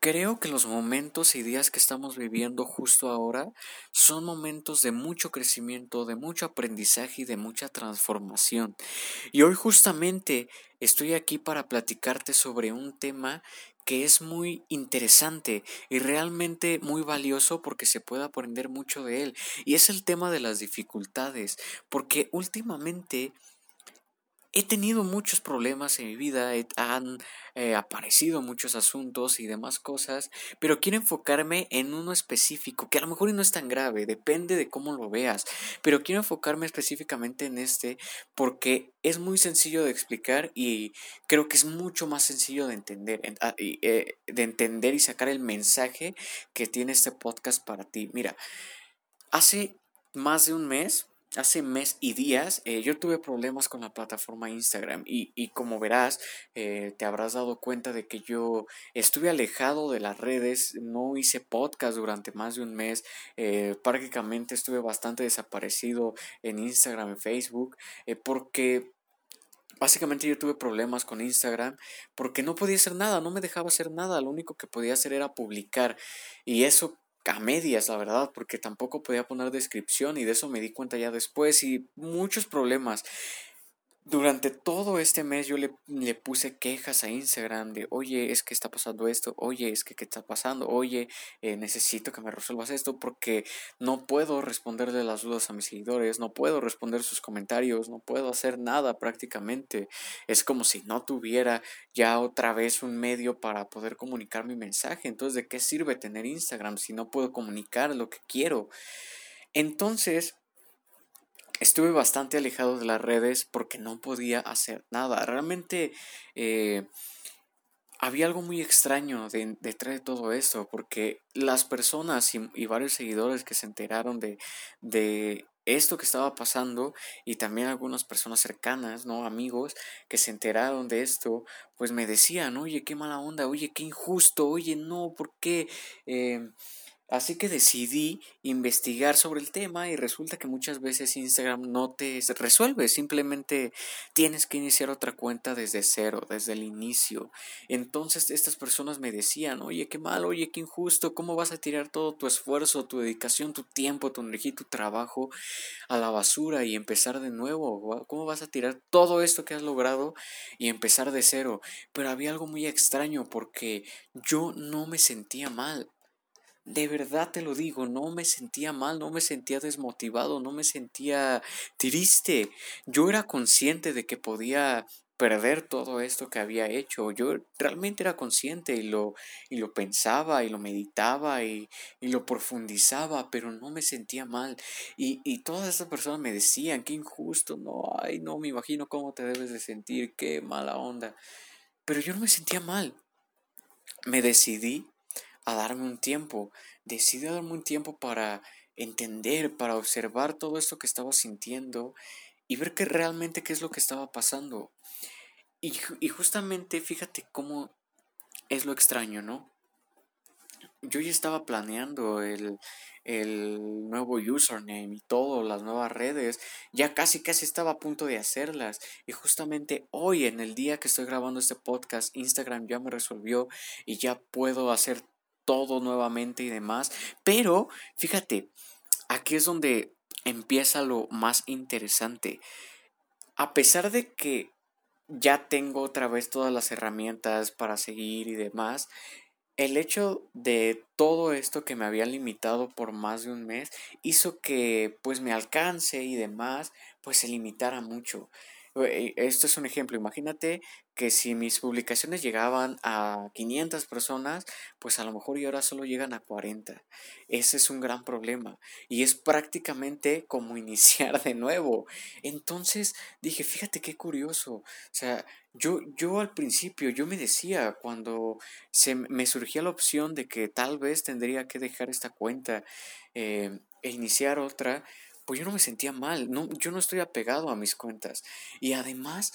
Creo que los momentos y días que estamos viviendo justo ahora son momentos de mucho crecimiento, de mucho aprendizaje y de mucha transformación. Y hoy justamente estoy aquí para platicarte sobre un tema que es muy interesante y realmente muy valioso porque se puede aprender mucho de él. Y es el tema de las dificultades, porque últimamente he tenido muchos problemas en mi vida, han eh, aparecido muchos asuntos y demás cosas, pero quiero enfocarme en uno específico, que a lo mejor no es tan grave, depende de cómo lo veas, pero quiero enfocarme específicamente en este porque es muy sencillo de explicar y creo que es mucho más sencillo de entender, ah, eh, de entender y sacar el mensaje que tiene este podcast para ti. Mira, hace más de un mes, hace mes y días eh, yo tuve problemas con la plataforma Instagram y, y como verás eh, te habrás dado cuenta de que yo estuve alejado de las redes, no hice podcast durante más de un mes, eh, prácticamente estuve bastante desaparecido en Instagram, en Facebook, porque Básicamente yo tuve problemas con Instagram porque no podía hacer nada, no me dejaba hacer nada, lo único que podía hacer era publicar. Y eso a medias, la verdad, porque tampoco podía poner descripción y de eso me di cuenta ya después y muchos problemas. Durante todo este mes yo le, le, puse quejas a Instagram de, oye, es que está pasando esto, oye, es que qué está pasando, oye, eh, necesito que me resuelvas esto porque no puedo responderle las dudas a mis seguidores, no puedo responder sus comentarios, no puedo hacer nada prácticamente. Es como si no tuviera ya otra vez un medio para poder comunicar mi mensaje. Entonces, ¿de qué sirve tener Instagram si no puedo comunicar lo que quiero? Entonces, estuve bastante alejado de las redes porque no podía hacer nada. Realmente eh, había algo muy extraño detrás de todo esto, porque las personas y, varios seguidores que se enteraron de, de esto que estaba pasando y también algunas personas cercanas, ¿no? Amigos que se enteraron de esto, pues me decían, oye, qué mala onda, oye, qué injusto, oye, no, ¿por qué? Eh, Así que decidí investigar sobre el tema y resulta que muchas veces Instagram no te resuelve, simplemente tienes que iniciar otra cuenta desde cero, desde el inicio. Entonces estas personas me decían, oye, qué mal, oye, qué injusto, ¿cómo vas a tirar todo tu esfuerzo, tu dedicación, tu tiempo, tu energía tu trabajo a la basura y empezar de nuevo? ¿Cómo vas a tirar todo esto que has logrado y empezar de cero? Pero había algo muy extraño porque yo no me sentía mal de verdad te lo digo, no me sentía mal, no me sentía desmotivado, no me sentía triste. Yo era consciente de que podía perder todo esto que había hecho. Yo realmente era consciente y lo, y lo pensaba y lo meditaba y, y lo profundizaba, pero no me sentía mal. Y, y todas estas personas me decían, qué injusto, no, ay, no, me imagino cómo te debes de sentir, qué mala onda. Pero yo no me sentía mal. Me decidí a darme un tiempo, decidí darme un tiempo para entender, para observar todo esto que estaba sintiendo y ver que realmente qué es lo que estaba pasando. Y, y justamente fíjate cómo es lo extraño, ¿no? Yo ya estaba planeando el, el nuevo username y todo, las nuevas redes, ya casi casi estaba a punto de hacerlas. Y justamente hoy, en el día que estoy grabando este podcast, Instagram ya me resolvió y ya puedo hacer todo nuevamente y demás. Pero, fíjate, aquí es donde empieza lo más interesante. A pesar de que ya tengo otra vez todas las herramientas para seguir y demás, el hecho de todo esto que me había limitado por más de un mes hizo que pues mi alcance y demás pues se limitara mucho. Eh, esto es un ejemplo. Imagínate que si mis publicaciones llegaban a 500 personas, pues a lo mejor y ahora solo llegan a 40. Ese es un gran problema. Y es prácticamente como iniciar de nuevo. Entonces dije, fíjate qué curioso. O sea, yo, yo al principio, yo me decía cuando se me surgía la opción de que tal vez tendría que dejar esta cuenta eh, e iniciar otra, pues yo no me sentía mal, no, yo no estoy apegado a mis cuentas. Y además,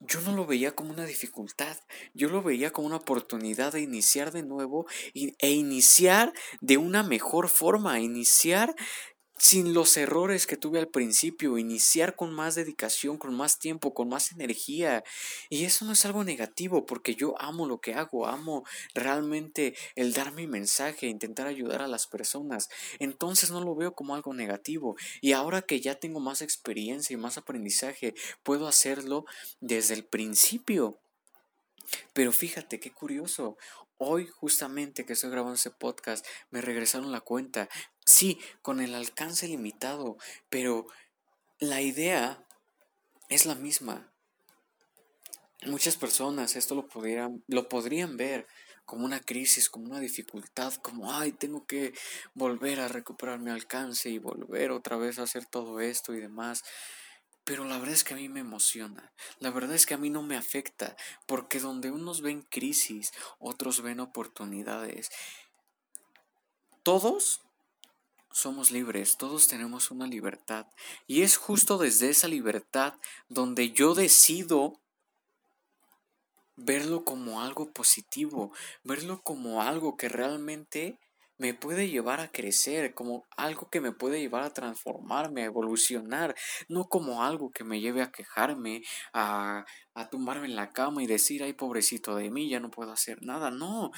yo no lo veía como una dificultad, yo lo veía como una oportunidad de iniciar de nuevo e iniciar de una mejor forma, iniciar sin los errores que tuve al principio, iniciar con más dedicación, con más tiempo, con más energía. Y eso no es algo negativo, porque yo amo lo que hago, amo realmente el dar mi mensaje, intentar ayudar a las personas. Entonces no lo veo como algo negativo. Y ahora que ya tengo más experiencia y más aprendizaje, puedo hacerlo desde el principio. Pero fíjate qué curioso. Hoy justamente que estoy grabando ese podcast me regresaron la cuenta. Sí, con el alcance limitado, pero la idea es la misma. Muchas personas esto lo podrían, lo podrían ver como una crisis, como una dificultad, como, ay, tengo que volver a recuperar mi alcance y volver otra vez a hacer todo esto y demás. Pero la verdad es que a mí me emociona, la verdad es que a mí no me afecta, porque donde unos ven crisis, otros ven oportunidades. Todos somos libres, todos tenemos una libertad. Y es justo desde esa libertad donde yo decido verlo como algo positivo, verlo como algo que realmente me puede llevar a crecer, como algo que me puede llevar a transformarme, a evolucionar, no como algo que me lleve a quejarme, a, a tumbarme en la cama y decir, ay, pobrecito de mí, ya no puedo hacer nada. No,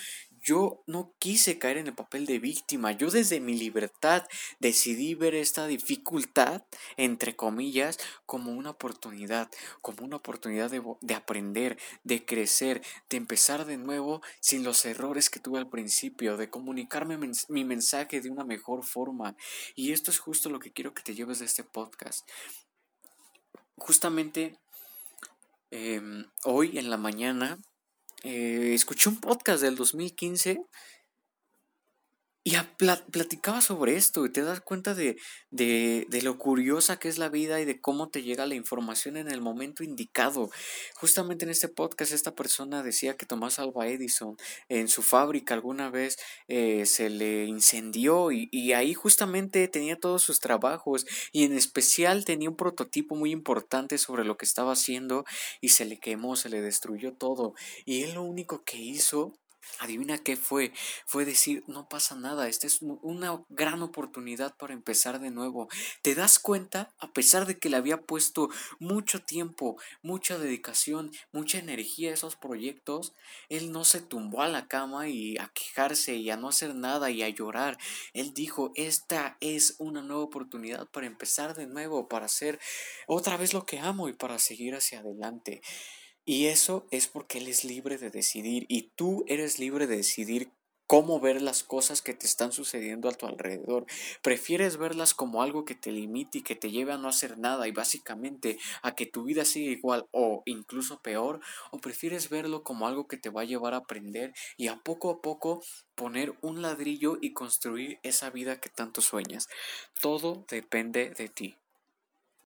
yo no quise caer en el papel de víctima. Yo desde mi libertad decidí ver esta dificultad, entre comillas, como una oportunidad, como una oportunidad de, de, aprender, de crecer, de empezar de nuevo sin los errores que tuve al principio, de comunicarme mi mensaje de una mejor forma. Y esto es justo lo que quiero que te lleves de este podcast. Justamente Em, hoy en la mañana eh, escuché un podcast del 2015 y platicaba sobre esto y te das cuenta de, de, de, lo curiosa que es la vida y de cómo te llega la información en el momento indicado. Justamente en este podcast esta persona decía que Tomás Alba Edison en su fábrica alguna vez eh, se le incendió y, y ahí justamente tenía todos sus trabajos y en especial tenía un prototipo muy importante sobre lo que estaba haciendo y se le quemó, se le destruyó todo. Y él lo único que hizo Adivina qué fue. Fue decir, no pasa nada, esta es una gran oportunidad para empezar de nuevo. ¿Te das cuenta? A pesar de que le había puesto mucho tiempo, mucha dedicación, mucha energía a esos proyectos, él no se tumbó a la cama y a quejarse y a no hacer nada y a llorar. Él dijo, esta es una nueva oportunidad para empezar de nuevo, para hacer otra vez lo que amo y para seguir hacia adelante. Y eso es porque Él es libre de decidir y tú eres libre de decidir cómo ver las cosas que te están sucediendo a tu alrededor. ¿Prefieres verlas como algo que te limite y que te lleve a no hacer nada y básicamente a que tu vida siga igual o incluso peor? ¿O prefieres verlo como algo que te va a llevar a aprender y a poco a poco poner un ladrillo y construir esa vida que tanto sueñas? Todo depende de ti.